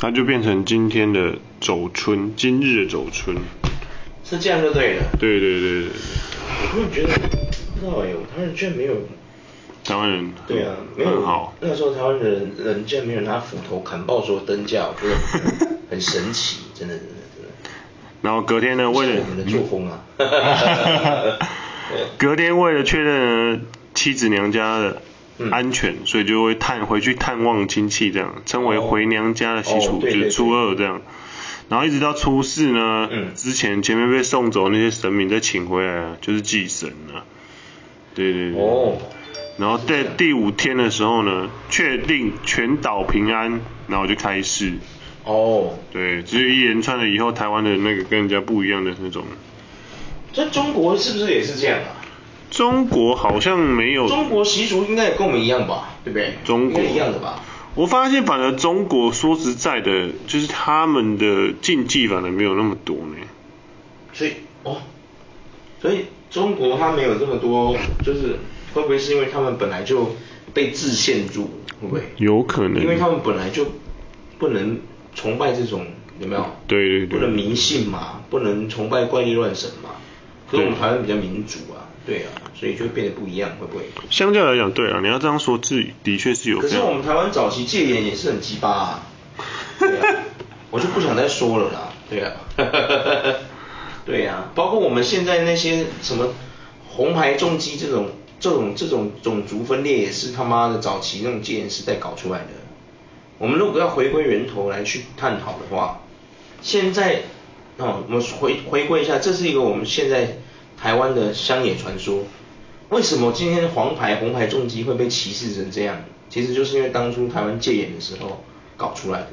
它就变成今天的走春，今日的走春。是这样就对了。对对对对对。我突然觉得，不知道哎，台湾人居然没有。台湾人。对啊，没有。好。那时候台湾人人居然没有拿斧头砍爆所有灯架，我觉得 很神奇，真的真的真的。然后隔天呢，为了我们的作风啊。隔天为了确认妻子娘家的安全，嗯、所以就会探回去探望亲戚，这样称为回娘家的习俗，哦、就是初二这样。然后一直到初四呢，嗯、之前前面被送走那些神明再请回来啊，就是祭神了。对对对。哦。然后在第五天的时候呢，确定全岛平安，然后就开始。哦。对，就是一连串的以后，台湾的那个跟人家不一样的那种。在中国是不是也是这样啊？中国好像没有。中国习俗应该也跟我们一样吧？对不对？中国一样的吧？我发现，反而中国说实在的，就是他们的禁忌反而没有那么多呢。所以哦，所以中国它没有这么多，就是会不会是因为他们本来就被制限住？会不会？有可能。因为他们本来就不能崇拜这种，有没有？对对对。不能迷信嘛，不能崇拜怪力乱神嘛。可是我们台湾比较民主啊。对啊，所以就会变得不一样，会不会？相较来讲，对啊，你要这样说，自的确是有。可是我们台湾早期戒严也是很鸡巴啊。对啊，我就不想再说了啦。对啊。对啊，包括我们现在那些什么红牌重击这种这种这种种族分裂，也是他妈的早期那种戒严时代搞出来的。我们如果要回归源头来去探讨的话，现在啊，我们回回归一下，这是一个我们现在。台湾的乡野传说，为什么今天黄牌红牌重机会被歧视成这样？其实就是因为当初台湾戒严的时候搞出来的，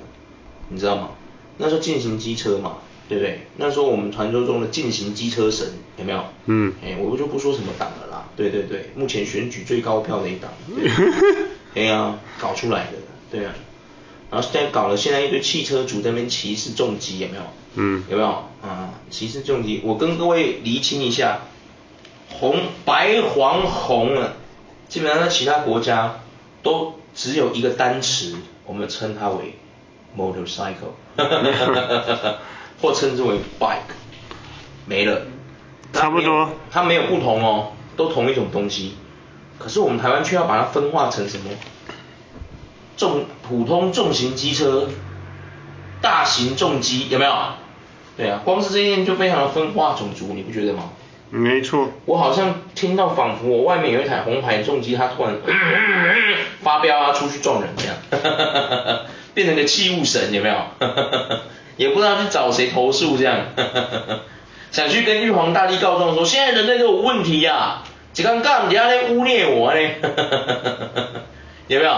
你知道吗？那时候进行机车嘛，对不对？那时候我们传说中的进行机车神有没有？嗯。哎，我就不说什么党了啦。对对对，目前选举最高票的一党。对 呀、啊，搞出来的，对啊。然后现在搞了，现在一堆汽车主在那边歧视重机，有没有？嗯，有没有？啊，歧视重机，我跟各位厘清一下，红白黄红啊，基本上在其他国家都只有一个单词，我们称它为 motorcycle，或称之为 bike，没了。差不多。它没有不同哦，都同一种东西，可是我们台湾却要把它分化成什么？重普通重型机车，大型重机有没有？对啊，光是这一点就非常的分化种族，你不觉得吗？没错。我好像听到仿佛我外面有一台红牌重机，它突然 发飙啊，出去撞人这样，变成个器物神有没有？也不知道去找谁投诉这样，想去跟玉皇大帝告状说，现在人类都有问题呀、啊，这刚干人家在污蔑我呢，有没有？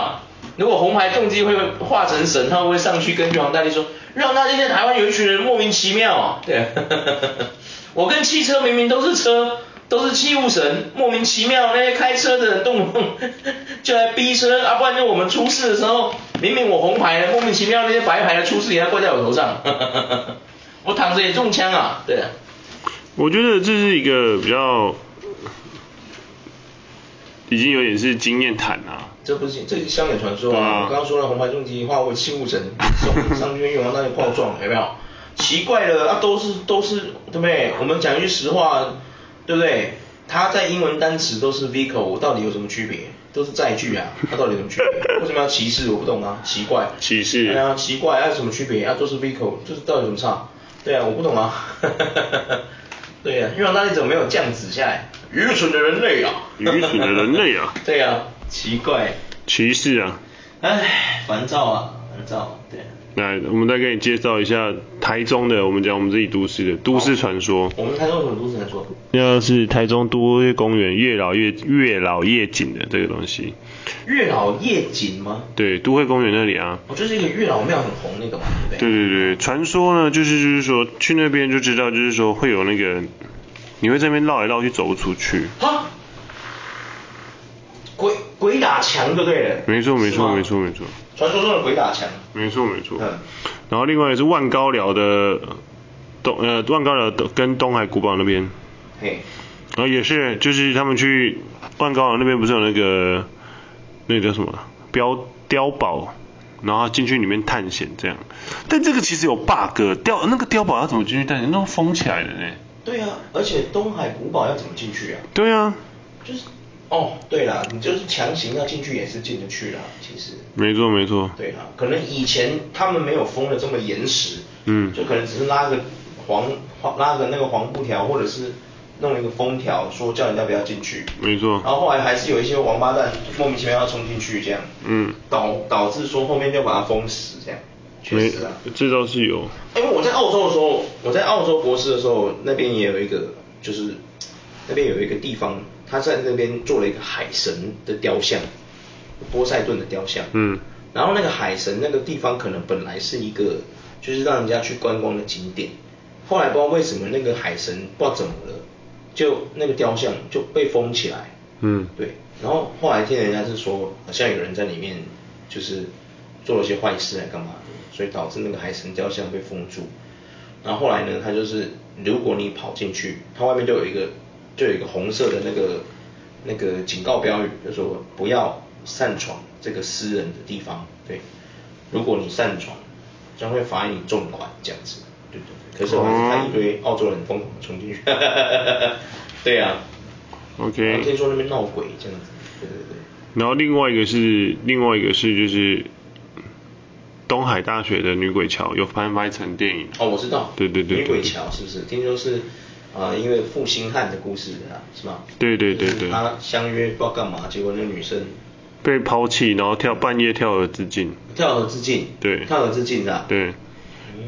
如果红牌重机会化成神，他会上去跟玉皇大帝说，玉皇大帝在台湾有一群人莫名其妙啊，对，我跟汽车明明都是车，都是器物神，莫名其妙那些开车的人动不动 就来逼车，啊不然就我们出事的时候，明明我红牌，莫名其妙那些白牌的出事也要怪在我头上，我躺着也中枪啊，对。我觉得这是一个比较，已经有点是经验谈啊。这不是，这是乡野传说啊！啊我刚刚说了，红白重机化为器物神，上去跟玉皇大帝告状，有没有？奇怪了，啊，都是都是，对不对？我们讲一句实话，对不对？它在英文单词都是 vehicle，到底有什么区别？都是载具啊，它到底有什么区别？为什么要歧视？我不懂啊，奇怪。歧视。对啊，奇怪，啊，什么区别？啊，都是 vehicle，就是到底有什么差？对啊，我不懂啊。对啊，玉皇大帝怎么没有降旨下来？愚蠢的人类啊！愚蠢的人类啊！对啊。奇怪，歧视啊！哎，烦躁啊，烦躁，对。来，我们再给你介绍一下台中的，我们讲我们自己都市的都市传说。哦、我们台中有什么都市传说？那是台中都会公园月老月月老夜景的这个东西。月老夜景吗？对，都会公园那里啊。哦，就是一个月老庙很红那个嘛，对不对？对对对，传说呢，就是就是说去那边就知道，就是说会有那个，你会在那边绕来绕去走不出去。哈？鬼鬼打墙就对了，没错没错没错没错，传说中的鬼打墙，没错没错。嗯，然后另外也是万高寮的东呃万高寮跟东海古堡那边，嘿，然后也是就是他们去万高寮那边不是有那个那个叫什么碉碉堡然后进去里面探险这样。但这个其实有 bug，碉那个碉堡要怎么进去探险？那封起来的呢？对啊，而且东海古堡要怎么进去啊？对啊，就是哦，对啦，你就是强行要进去也是进得去啦，其实。没错没错。对啊，可能以前他们没有封的这么严实，嗯，就可能只是拉个黄拉个那个黄布条，或者是弄一个封条，说叫人家不要进去。没错。然后后来还是有一些王八蛋莫名其妙要冲进去这样，嗯，导导致说后面就把它封死这样。确实啊，这倒是有。因为我在澳洲的时候，我在澳洲博士的时候，那边也有一个，就是那边有一个地方，他在那边做了一个海神的雕像，波塞顿的雕像。嗯。然后那个海神那个地方可能本来是一个，就是让人家去观光的景点，后来不知道为什么那个海神不知道怎么了，就那个雕像就被封起来。嗯。对。然后后来听人家是说，好像有人在里面就是做了些坏事来干嘛的。所以导致那个海神雕像被封住，然后后来呢，他就是如果你跑进去，它外面就有一个就有一个红色的那个那个警告标语，就说不要擅闯这个私人的地方，对，如果你擅闯，将会罚你重款这样子，对对对。可是我还是看一堆澳洲人疯狂的冲进去，对啊，OK。听说那边闹鬼这样子，对对对。然后另外一个是另外一个是就是。东海大学的女鬼桥有翻拍成电影哦，我知道，对对对，女鬼桥是不是？听说是啊、呃，因为负心汉的故事啊，是吗？对对对对。他相约不知道干嘛，结果那个女生被抛弃，然后跳半夜跳河自尽。跳河自尽。对。跳河自尽的、啊。对。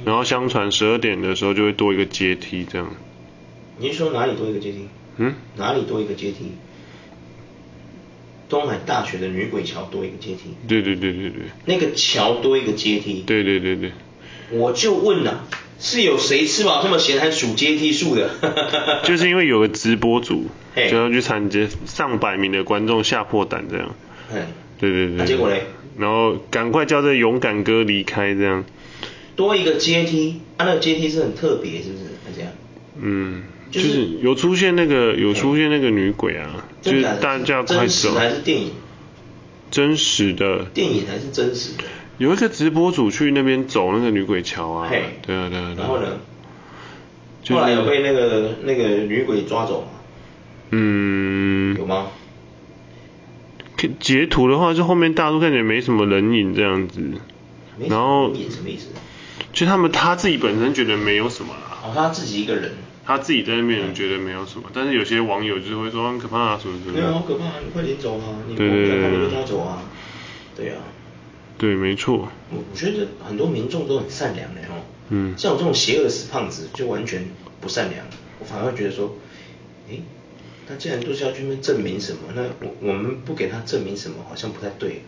然后相传十二点的时候就会多一个阶梯这样。你是说哪里多一个阶梯？嗯？哪里多一个阶梯？东海大学的女鬼桥多一个阶梯，对对对对对，那个桥多一个阶梯，对对对对，我就问了，是有谁吃饱这么闲还数阶梯数的？就是因为有个直播组，就要去参加，上百名的观众吓破胆这样，对对对，那结果嘞？然后赶快叫这勇敢哥离开这样，多一个阶梯，啊那个阶梯是很特别是不是？还这样？嗯。就是有出现那个有出现那个女鬼啊，就是大家快走。真实还是电影？真实的。电影还是真实的？有一个直播主去那边走那个女鬼桥啊。嘿。对啊对啊。然后呢？后来有被那个那个女鬼抓走吗？嗯。有吗？截图的话，就后面大都看起来没什么人影这样子。然后。什么意思？就他们他自己本身觉得没有什么啦。哦，他自己一个人。他自己在那边觉得没有什么，但是有些网友就是会说很可怕啊什么什么。对啊，好可怕啊！你快点走啊！你不想看你就抓走啊！对啊。对，没错。我我觉得很多民众都很善良的哦。嗯。像我这种邪恶死胖子就完全不善良，我反而会觉得说，诶，他既然都是要去那边证明什么，那我我们不给他证明什么好像不太对，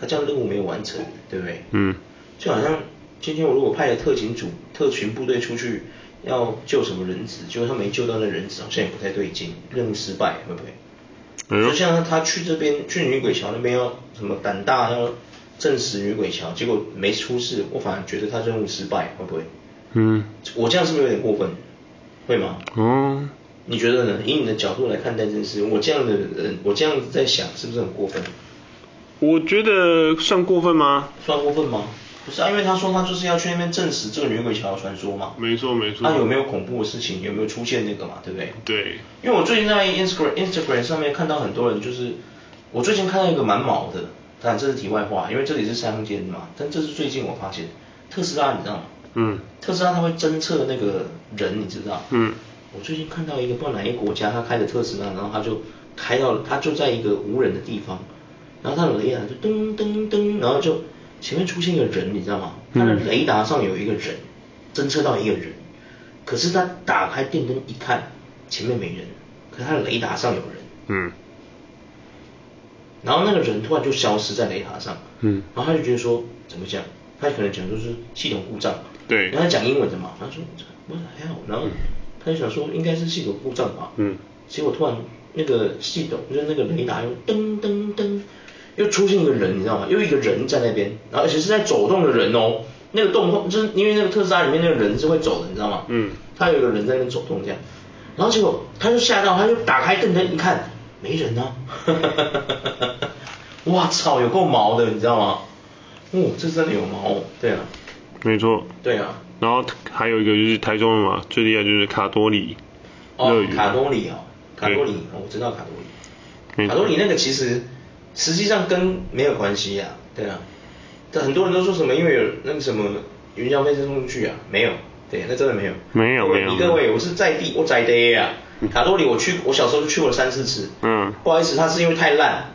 他这样任务没有完成，对不对？嗯。就好像今天我如果派了特勤组、特勤部队出去。要救什么人质？结果他没救到那人质，好像也不太对劲，任务失败，会不会？嗯。就像他去这边去女鬼桥那边要什么胆大要证实女鬼桥，结果没出事，我反而觉得他任务失败，会不会？嗯。我这样是不是有点过分？会吗？嗯。你觉得呢？以你的角度来看待这件事，我这样的人，我这样子在想，是不是很过分？我觉得算过分吗？算过分吗？不是啊，因为他说他就是要去那边证实这个女鬼桥的传说嘛。没错没错。那有没有恐怖的事情？有没有出现那个嘛？对不对？对。因为我最近在 Instagram Instagram 上面看到很多人，就是我最近看到一个蛮毛的，但这是题外话，因为这里是山间嘛。但这是最近我发现，特斯拉你知道吗？嗯。特斯拉它会侦测那个人，你知道？嗯。我最近看到一个不知道哪一个国家，他开的特斯拉，然后他就开到了，他就在一个无人的地方，然后他的雷达就噔噔噔，然后就。前面出现一个人，你知道吗？他的雷达上有一个人，侦测到一个人，可是他打开电灯一看，前面没人，可是他的雷达上有人。嗯。然后那个人突然就消失在雷达上。嗯。然后他就觉得说，怎么讲？他可能讲说是系统故障。对。然后他讲英文的嘛，他说 What the hell？然后他就想说应该是系统故障吧。嗯。结果突然那个系统就是那个雷达又噔噔噔。又出现一个人，你知道吗？又一个人在那边，然后而且是在走动的人哦。那个动就是因为那个特斯拉里面那个人是会走的，你知道吗？嗯。他有一个人在那边走动这样，然后结果他就吓到，他就打开灯灯一看，没人啊。哈哈哈哈哈哈！哇操，有够毛的，你知道吗？哦，这真的有毛，对啊。没错。对啊。然后还有一个就是台中的嘛，最厉害就是卡多里。哦，卡多里哦，卡多里，我知道卡多里。卡多里那个其实实际上跟没有关系呀，对啊。但很多人都说什么，因为有那个什么云霄飞车送出去啊，没有，对，那真的没有。没有没有。各位，我是在地，我在地啊。卡多里我去，我小时候就去过了三四次。嗯。不好意思，它是因为太烂，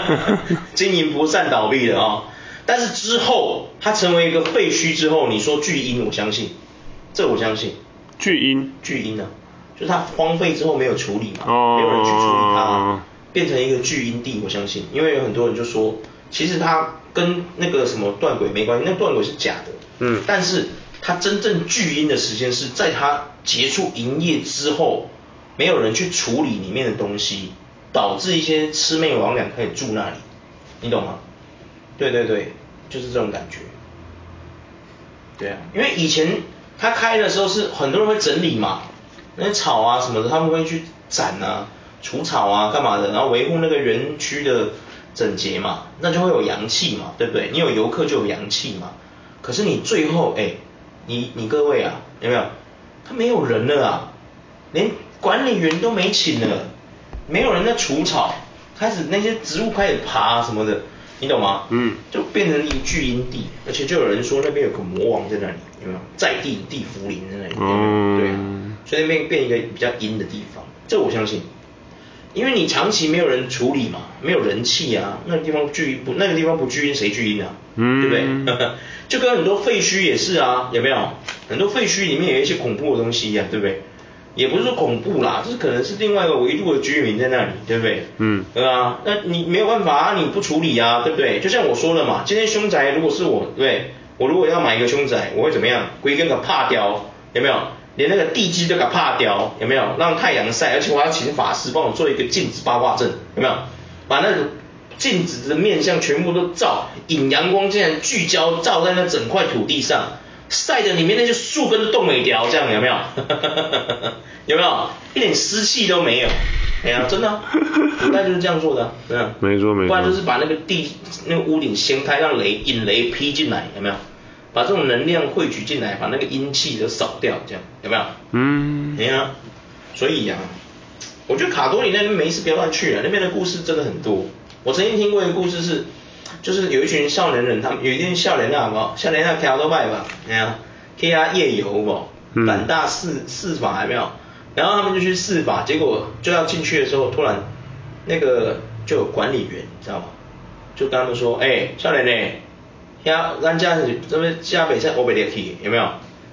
经营不善倒闭的啊。但是之后，它成为一个废墟之后，你说巨婴，我相信，这我相信。巨婴？巨婴呢、啊？就是它荒废之后没有处理嘛，哦、没有人去处理它，变成一个巨婴地，我相信。因为有很多人就说，其实它跟那个什么断轨没关系，那断轨是假的。嗯。但是它真正巨婴的时间是在它结束营业之后，没有人去处理里面的东西，导致一些魑魅魍魎可以住那里，你懂吗？对对对。就是这种感觉，对啊，因为以前他开的时候是很多人会整理嘛，那些草啊什么的，他们会去斩啊、除草啊、干嘛的，然后维护那个园区的整洁嘛，那就会有阳气嘛，对不对？你有游客就有阳气嘛。可是你最后，哎，你你各位啊，有没有？他没有人了啊，连管理员都没请了，没有人在除草，开始那些植物开始爬什么的。你懂吗？嗯，就变成一个巨阴地，而且就有人说那边有个魔王在那里，有没有？在地地茯苓在那里，嗯，对啊，所以那边变一个比较阴的地方，这我相信，因为你长期没有人处理嘛，没有人气啊，那个地方巨不，那个地方不聚阴谁聚阴啊？嗯，对不对？就跟很多废墟也是啊，有没有？很多废墟里面有一些恐怖的东西呀，对不对？也不是说恐怖啦，这是可能是另外一个维度的居民在那里，对不对？嗯，对啊？那你没有办法啊，你不处理啊，对不对？就像我说了嘛，今天凶宅如果是我，对对？我如果要买一个凶宅，我会怎么样？归根给怕掉，有没有？连那个地基都给怕掉，有没有？让太阳晒，而且我要请法师帮我做一个镜子八卦阵，有没有？把那个镜子的面相全部都照，引阳光进来聚焦照在那整块土地上。晒的里面那些树根都冻没掉，这样有没有？有没有？一点湿气都没有。哎呀，真的、啊，古代就是这样做的，对啊。没错没错。不然就是把那个地那个屋顶掀开，让雷引雷劈进来，有没有？把这种能量汇聚进来，把那个阴气都扫掉，这样有没有？嗯。哎呀，所以呀、啊，我觉得卡多里那边没事不要乱去啊，那边的故事真的很多。我曾经听过一个故事是。就是有一群少年人，他们有一群少年啊，嘛，少年啊，跳都拜吧，哎呀，去啊夜游嘛，胆大试试法还没有？然后他们就去试法，结果就要进去的时候，突然那个就有管理员，你知道吗？就跟他们说，哎、欸，少年呢，呀，咱家是这边家北在欧北里去，有没有？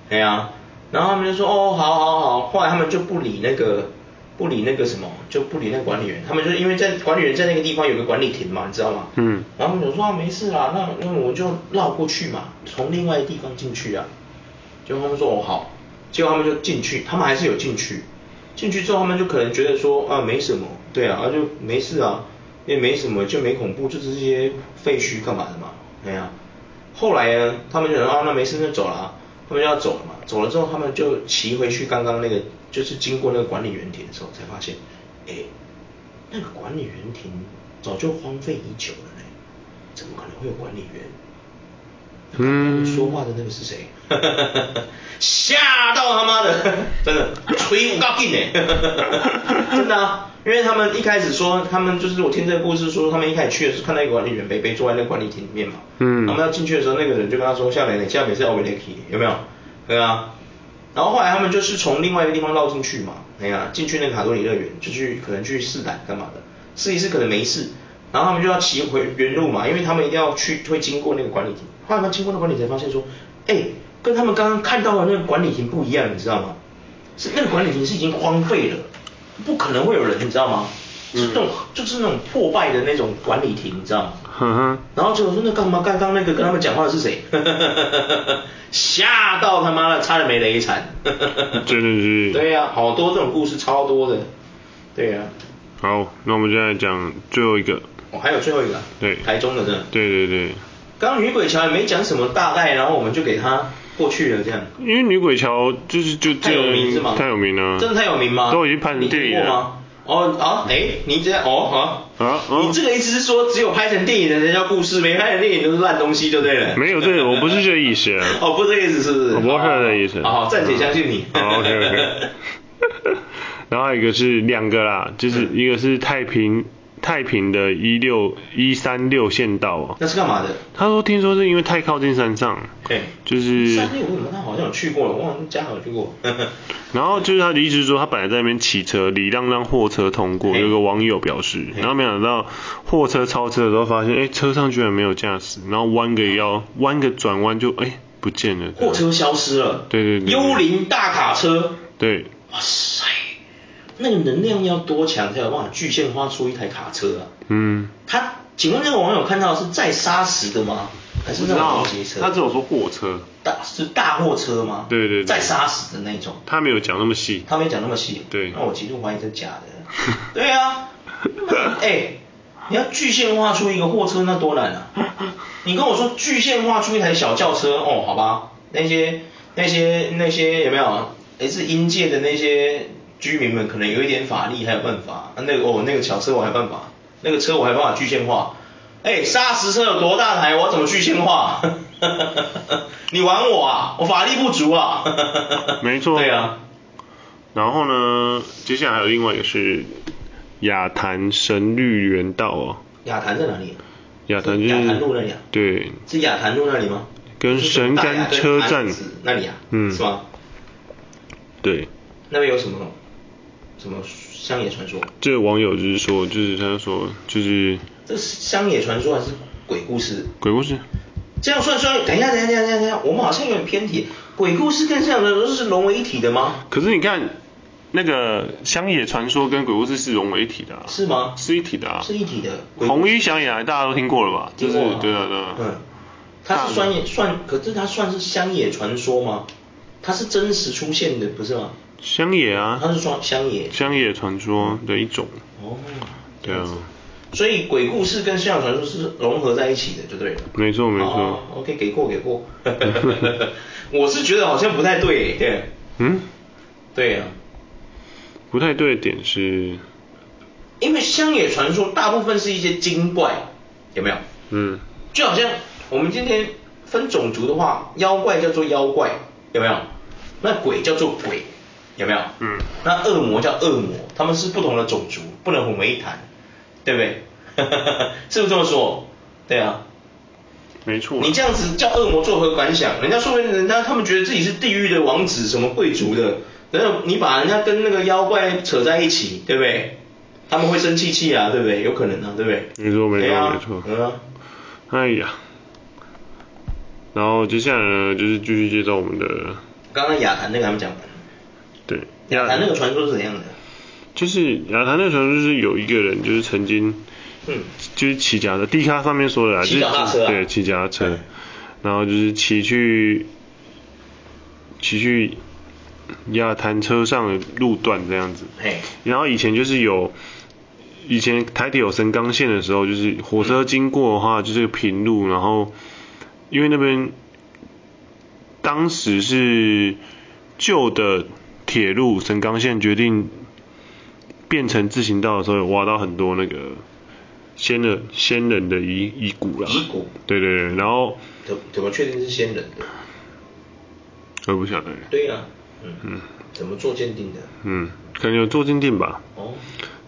哎呀，然后他们就说，哦，好好好，后来他们就不理那个。不理那个什么，就不理那个管理员，他们就因为在管理员在那个地方有个管理亭嘛，你知道吗？嗯。然后我们就说啊，没事啦，那那我就绕过去嘛，从另外一个地方进去啊。结果他们说哦好，结果他们就进去，他们还是有进去。进去之后他们就可能觉得说啊没什么，对啊，啊就没事啊，也没什么，就没恐怖，就是这些废墟干嘛的嘛，对啊。后来呢，他们就说啊那没事就走了，他们就要走了嘛，走了之后他们就骑回去刚刚那个。就是经过那个管理员亭的时候，才发现，哎，那个管理员亭早就荒废已久了呢，怎么可能会有管理员？嗯。说话的那个是谁？吓到他妈的，真的，吹不够劲呢，真的啊，因为他们一开始说，他们就是我听这个故事说，他们一开始去的时候看到一个管理员北北坐在那个管理亭里面嘛，嗯，他们要进去的时候，那个人就跟他说，下来你下面是 Overlake 有没有？对啊。然后后来他们就是从另外一个地方绕进去嘛，哎呀，进去那个卡多里乐园，就去可能去试胆干嘛的，试一试可能没事，然后他们就要骑回原路嘛，因为他们一定要去会经过那个管理亭。后来他们经过那个管理亭，发现说，哎，跟他们刚刚看到的那个管理亭不一样，你知道吗？是那个管理亭是已经荒废了，不可能会有人，你知道吗？是那种就是那种破败的那种管理亭，你知道吗？然后就说那干嘛？刚刚那个跟他们讲话的是谁？吓到他妈的，差点没雷惨。真的是。对呀、啊，好多这种故事超多的。对呀、啊。好，那我们现在讲最后一个。哦，还有最后一个。对。台中的这。对对对。刚刚女鬼桥也没讲什么大概，然后我们就给他过去了这样。因为女鬼桥就是就这太有名是吗？太有名了。真的太有名吗？都已经拍成电影了。哦啊，哎，你这样哦啊。啊，哦、你这个意思是说，只有拍成电影的才叫故事，没拍成电影都是烂东西，就对了。没有，对，我不是这个意思。哦，不是这个意思，是不是？我不是这个意思。好，暂且相信你。好，OK OK。然后一个是两个啦，就是一个是太平。太平的一六一三六县道啊，那是干嘛的？他说听说是因为太靠近山上，对，就是三六为什么他好像有去过？了，我好像家有去过。然后就是他的意思是说，他本来在那边骑车，礼让让货车通过，有个网友表示，然后没想到货车超车的时候发现，哎，车上居然没有驾驶，然后弯个腰，弯个转弯就哎不见了，货车消失了，对对对，幽灵大卡车，对，哇塞。那个能量要多强才有办法具现化出一台卡车啊？嗯。他，请问那个网友看到是载砂石的吗？还是那种货车？他只有说货车。大是大货车吗？对对对。载砂石的那种。他没有讲那么细。他没讲那么细。对。那我极度怀疑是假的。对啊。哎、欸，你要具现化出一个货车那多难啊！你跟我说具现化出一台小轿车哦，好吧？那些那些那些有没有？也是阴界的那些。居民们可能有一点法力，还有办法。啊、那个哦，那个小车我还有办法，那个车我还有办法具现化。哎，砂石车有多大台？我怎么具现化？你玩我啊？我法力不足啊。没错。对啊。然后呢，接下来还有另外一个是雅潭神绿园道哦。雅潭在哪里？雅潭就是。雅潭路那里啊。对。是雅潭路那里吗？跟神冈车站。那里啊。嗯。是吗？对。那边有什么？什么乡野传说？这个网友就是说，就是他说，就是这是乡野传说还是鬼故事？鬼故事。这样算算，等一下，等一下，等一下，等一下，我们好像有点偏题。鬼故事跟这样的都是融为一体的吗？可是你看，那个乡野传说跟鬼故事是融为一体的啊。是吗？是一体的啊。是一体的。红衣乡野大家都听过了吧？听过啊。对啊，对啊。嗯。它是算也算，可是它算是乡野传说吗？它是真实出现的，不是吗？乡野啊，它是说乡野，乡野传说的一种。哦，对啊。所以鬼故事跟乡野传说是融合在一起的，就对了。没错没错。哦，OK，给过给过。我是觉得好像不太对，对。嗯？对呀。不太对的点是，因为乡野传说大部分是一些精怪，有没有？嗯。就好像我们今天分种族的话，妖怪叫做妖怪，有没有？那鬼叫做鬼。有没有？嗯。那恶魔叫恶魔，他们是不同的种族，不能混为一谈，对不对？是不是这么说？对啊。没错。你这样子叫恶魔作何感想？人家说明人家他们觉得自己是地狱的王子，什么贵族的，然后你把人家跟那个妖怪扯在一起，对不对？他们会生气气啊，对不对？有可能啊，对不对？没错没错、啊、没错。嗯、啊。哎呀。然后接下来呢，就是继续介绍我们的。刚刚雅涵那个还没讲完。对，雅潭那个传说是怎样的？就是雅潭那个传说就是有一个人就是曾经，嗯，就是骑脚的地卡上面说的啊，骑脚踏车，对，骑脚踏车，然后就是骑去，骑去雅坛车上的路段这样子，嘿，然后以前就是有，以前台铁有神冈线的时候，就是火车经过的话就是平路，然后因为那边当时是旧的。铁路神冈线决定变成自行道的时候，有挖到很多那个先人先人的遗遗骨了。遗骨。对对对，然后。怎怎么确定是先人的？我不晓得。对呀、啊。嗯。嗯。怎么做鉴定的？嗯，可能有做鉴定吧。哦。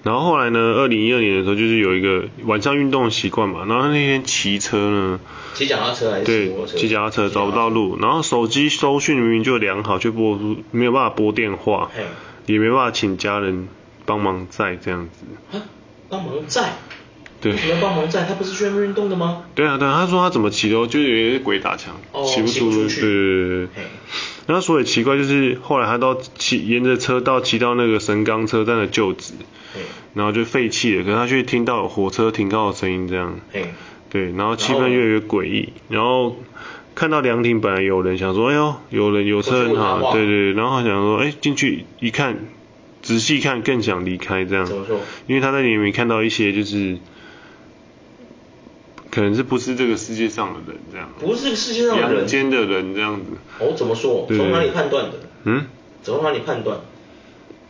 然后后来呢？二零一二年的时候，就是有一个晚上运动的习惯嘛。然后那天骑车呢，骑脚踏车还是骑车？对，骑脚踏车找不到路，然后手机收讯明明就良好，却拨不没有办法拨电话，也没办法请家人帮忙载这样子。啊？帮忙载？对。为什么要帮忙载？他不是去运动的吗？对啊，对啊，他说他怎么骑都就有一个鬼打墙，骑、哦、不出，对对对对。然后所以奇怪就是后来他到骑沿着车道骑到那个神冈车站的旧址。然后就废弃了，可是他却听到火车停靠的声音，这样。对，然后气氛越来越诡异，然后看到凉亭本来有人想说，哎呦，有人有车很好，对对，然后他想说，哎，进去一看，仔细看更想离开这样。因为他在里面看到一些就是，可能是不是这个世界上的人这样。不是这个世界上的人。阳间的人这样子。哦，怎么说？从哪里判断的？嗯？从哪里判断？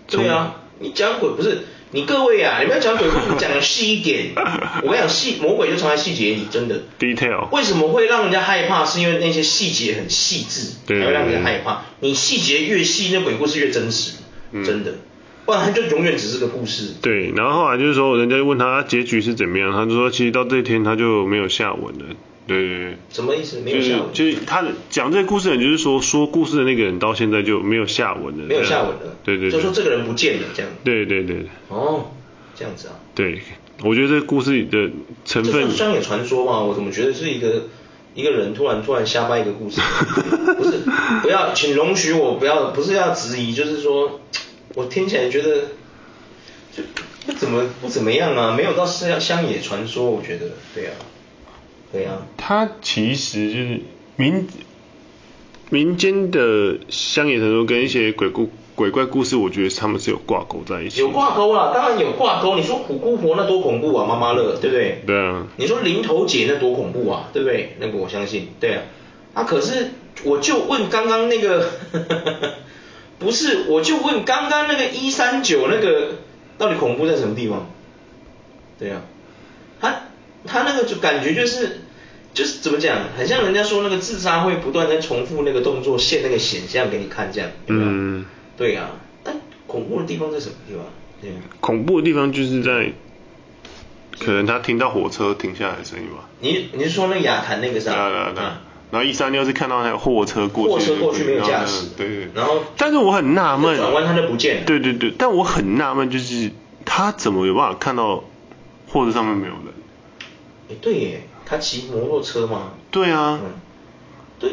对啊。你讲鬼不是你各位啊，你们要讲鬼故事讲的细一点。我跟你讲，细魔鬼就藏在细节里，真的。Detail。为什么会让人家害怕？是因为那些细节很细致，才会让人家害怕。你细节越细，那鬼故事越真实，真的。不然他就永远只是个故事。对，然后后来就是说，人家就问他结局是怎么样，他就说其实到这一天他就没有下文了。对对对。什么意思？没有下文。就是就是他的讲这个故事的人，就是说说故事的那个人到现在就没有下文了。没有下文了。对对。就说这个人不见了这样。对对对。哦，这样子啊。对，我觉得这个故事里的成分。这算乡野传说吗？我怎么觉得是一个一个人突然突然瞎掰一个故事？不是，不要，请容许我不要，不是要质疑，就是说，我听起来觉得就不怎么不怎么样啊，没有到乡乡野传说，我觉得，对啊。对呀、啊，它其实就是民民间的乡野传说跟一些鬼故鬼怪故事，我觉得他们是有挂钩在一起。有挂钩啦，当然有挂钩。你说虎姑婆那多恐怖啊，妈妈乐，对不对？对啊。你说林头姐那多恐怖啊，对不对？那个我相信，对啊。啊，可是我就问刚刚那个，不是，我就问刚刚那个一三九那个，到底恐怖在什么地方？对啊，他。那个就感觉就是就是怎么讲，很像人家说那个自杀会不断在重复那个动作，现那个显像给你看这样？嗯。对呀、啊，但恐怖的地方在什么地方？对。恐怖的地方就是在，可能他听到火车停下来的声音吧。你你是说那亚坛那个啥？对对对。然后一三六是看到那个货车过去，货车过去没有驾驶。对对。然后。但是我很纳闷。转弯他就不见了。对对对，但我很纳闷，就是他怎么有办法看到货车上面没有人？哎，对耶，他骑摩托车吗？对啊，嗯，对，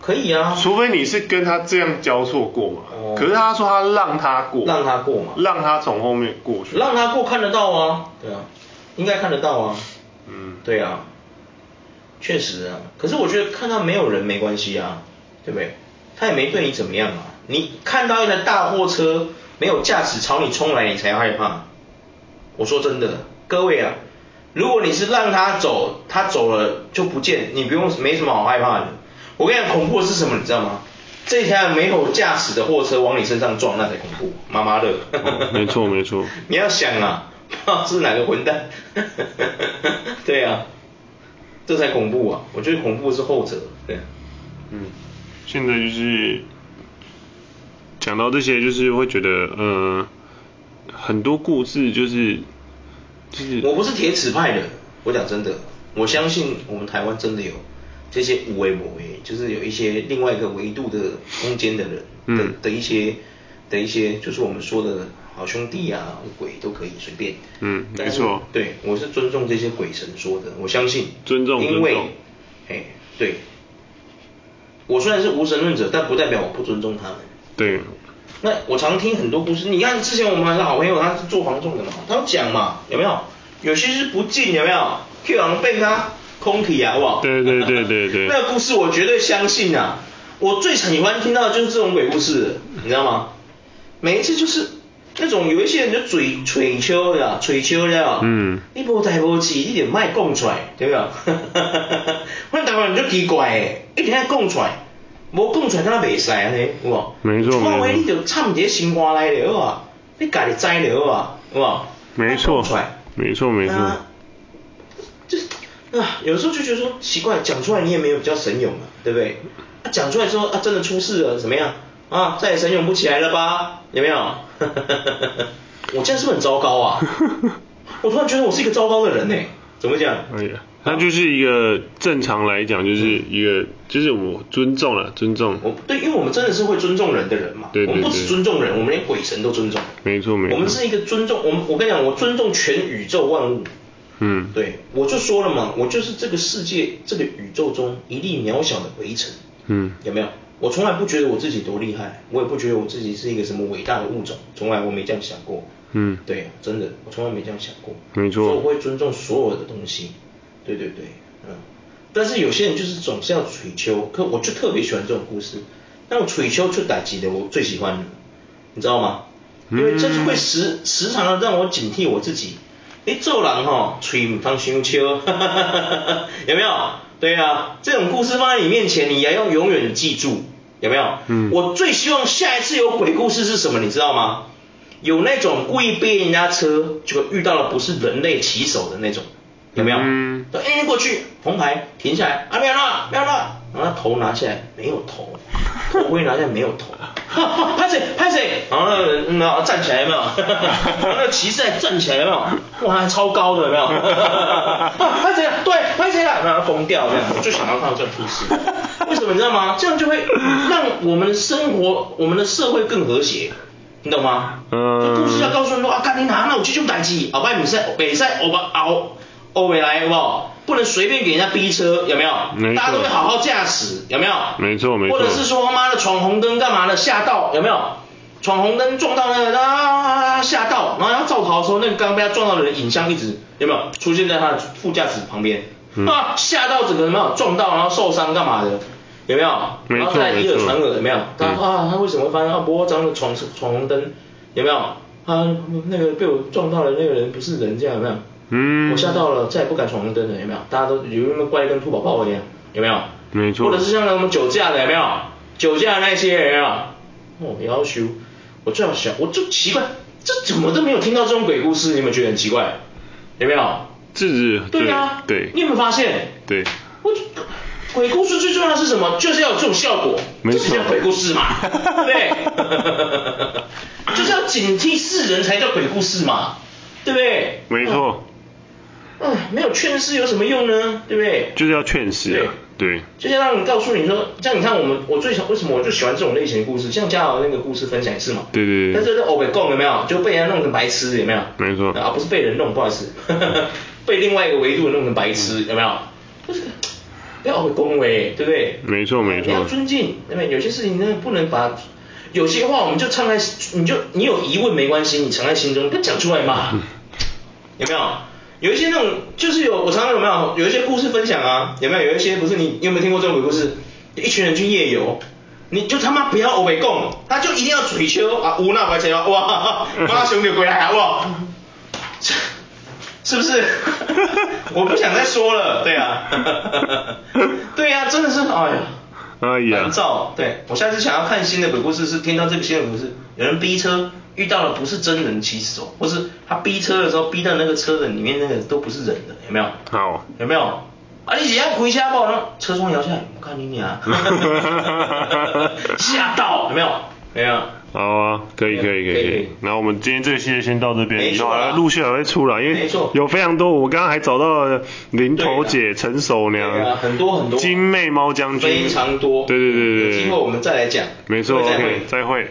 可以啊。除非你是跟他这样交错过嘛。哦。可是他说他让他过。让他过嘛。让他从后面过去。让他过看得到啊。对啊，应该看得到啊。嗯。对啊，确实啊。可是我觉得看到没有人没关系啊，对不对？他也没对你怎么样啊。你看到一台大货车没有驾驶朝你冲来，你才害怕。我说真的，各位啊。如果你是让他走，他走了就不见，你不用没什么好害怕的。我跟你讲，恐怖的是什么，你知道吗？这台没有驾驶的货车往你身上撞，那才恐怖，妈妈的。哦，没错没错。你要想啊，不知道是哪个混蛋。对啊，这才恐怖啊！我觉得恐怖的是后者。对。嗯，现在就是讲到这些，就是会觉得，嗯、呃，很多故事就是。就是、我不是铁齿派的，我讲真的，我相信我们台湾真的有这些无为某为，就是有一些另外一个维度的空间的人的、嗯、的一些的一些，就是我们说的好兄弟啊，鬼都可以随便。嗯，没错。对，我是尊重这些鬼神说的，我相信。尊重，因为，哎，对。我虽然是无神论者，但不代表我不尊重他们。对。那我常听很多故事，你看之前我们还是好朋友，他是做房仲的嘛，他有讲嘛，有没有？有些是不进，有没有？去人被他空体啊，好不好？对对对对对。那个故事我绝对相信啊！我最喜欢听到的就是这种鬼故事，你知道吗？每一次就是那种有一些人就嘴吹秋的，吹秋的。嗯。你无代无志，你就卖讲出来，对不对？那台湾人就奇怪，一定要讲出来。无讲出来，敢若袂使安尼，有无？没错。有话你就掺一个心肝内就好啊，你家己知就好啊，有无？没错。没错没错。啊，就是啊，有时候就觉得说奇怪，讲出来你也没有比较神勇啊，对不对？啊，讲出来之后啊，真的出事了，怎么样？啊，再也神勇不起来了吧？有没有？我这样是不是很糟糕啊？我突然觉得我是一个糟糕的人呢，怎么讲？哎呀。那就是一个正常来讲，就是一个、嗯、就是我尊重了，尊重。我对，因为我们真的是会尊重人的人嘛。对对对。我们不只尊重人，我们连鬼神都尊重。没错没错。我们是一个尊重，我们我跟你讲，我尊重全宇宙万物。嗯。对，我就说了嘛，我就是这个世界这个宇宙中一粒渺小的微尘。嗯。有没有？我从来不觉得我自己多厉害，我也不觉得我自己是一个什么伟大的物种，从来我没这样想过。嗯。对，真的，我从来没这样想过。没错。所以我会尊重所有的东西。对对对，嗯，但是有些人就是总是要吹秋，可我就特别喜欢这种故事，那种吹秋出打击的我最喜欢的，你知道吗？因为这是会时时常的让我警惕我自己，哎做人吼吹唔通伤秋，哈哈哈哈有没有？对啊，这种故事放在你面前，你也要永远记住，有没有？嗯，我最希望下一次有鬼故事是什么，你知道吗？有那种故意逼人家车，结果遇到了不是人类骑手的那种，有没有？嗯。对，哎，过去，红牌，停下来，啊，没有了，没有了，然后他头拿下来，没有头，头盔拿下来没有头，拍谁？拍谁？然后那个人，然后站起来有没有？然后那个骑士还站起来有没有？哇，还超高的有没有？拍谁？对，拍谁了？然后疯掉这样，我就想要看到这故事。为什么你知道吗？这样就会让我们的生活，我们的社会更和谐。你懂吗？嗯。故事要告诉你说啊，赶紧拿，那我去就赶紧，后边比赛，比赛，我把熬，熬回来，好不好？不能随便给人家逼车，有没有？没。大家都会好好驾驶，有没有？没错没错。或者是说他妈的闯红灯干嘛的吓到，有没有？闯红灯撞到那个啊吓到，然后要造逃的时候，那个刚刚被他撞到的人影像一直有没有出现在他的副驾驶旁边？嗯、啊 吓到整个人没有撞到，然后受伤干嘛的？有没有？然后再以耳传耳，有没有？他啊，他为什么发生啊？不过这样的闯闯红灯，有没有？啊，那个被我撞到的那个人不是人，这样有没有？嗯。我吓到了，再也不敢闯红灯了，有没有？大家都有那么乖，跟兔宝宝一样，有没有？没错。或者是像我们酒驾的，有没有？酒驾那些人有没有？哦，要求我最好想，我就奇怪，这怎么都没有听到这种鬼故事？你有没有觉得很奇怪？有没有？这是。对啊。对。你有没有发现？对。我。鬼故事最重要的是什么？就是要有这种效果，没错，这叫鬼故事嘛，对不对？就是要警惕世人才叫鬼故事嘛，对不对？没错。嗯，没有劝世有什么用呢？对不对？就是要劝世啊，对。对就是要让你告诉你说，像你看我们，我最想为什么我就喜欢这种类型的故事，像嘉豪那个故事分享也是嘛。对对对。但是这欧北共有没有？就被人家弄成白痴有没有？没错。啊，不是被人弄，不好意思，被另外一个维度弄成白痴有没有？就是。不要会恭维，对不对？没错没错。你要尊敬，对不对？有些事情真的不能把，有些话我们就藏在，你就你有疑问没关系，你藏在心中，不讲出来嘛。有没有？有一些那种，就是有我常常有没有？有一些故事分享啊，有没有？有一些不是你，你有没有听过这种鬼故事？一群人去夜游，你就他妈不要欧北共，他就一定要嘴秋啊，无那白切哇，妈兄弟回来好不好？是不是？我不想再说了，对啊，对啊，真的是，哎呀，哎呀，烦躁。对，我下次想要看新的鬼故事，是听到这个新的鬼故事，有人逼车遇到了不是真人骑手，或是他逼车的时候逼到那个车的里面那个都不是人的，有没有？好，有没有？啊，你只要回家不？然后车窗摇下来，我看你俩，吓到，有没有？没有。好啊，可以可以可以可以。然后我们今天这期先到这边，以后陆续还会出来，因为有非常多。我刚刚还找到了林头姐、陈守娘，很多很多。金妹猫将军，非常多。对对对对。有机会我们再来讲。没错，OK，再会。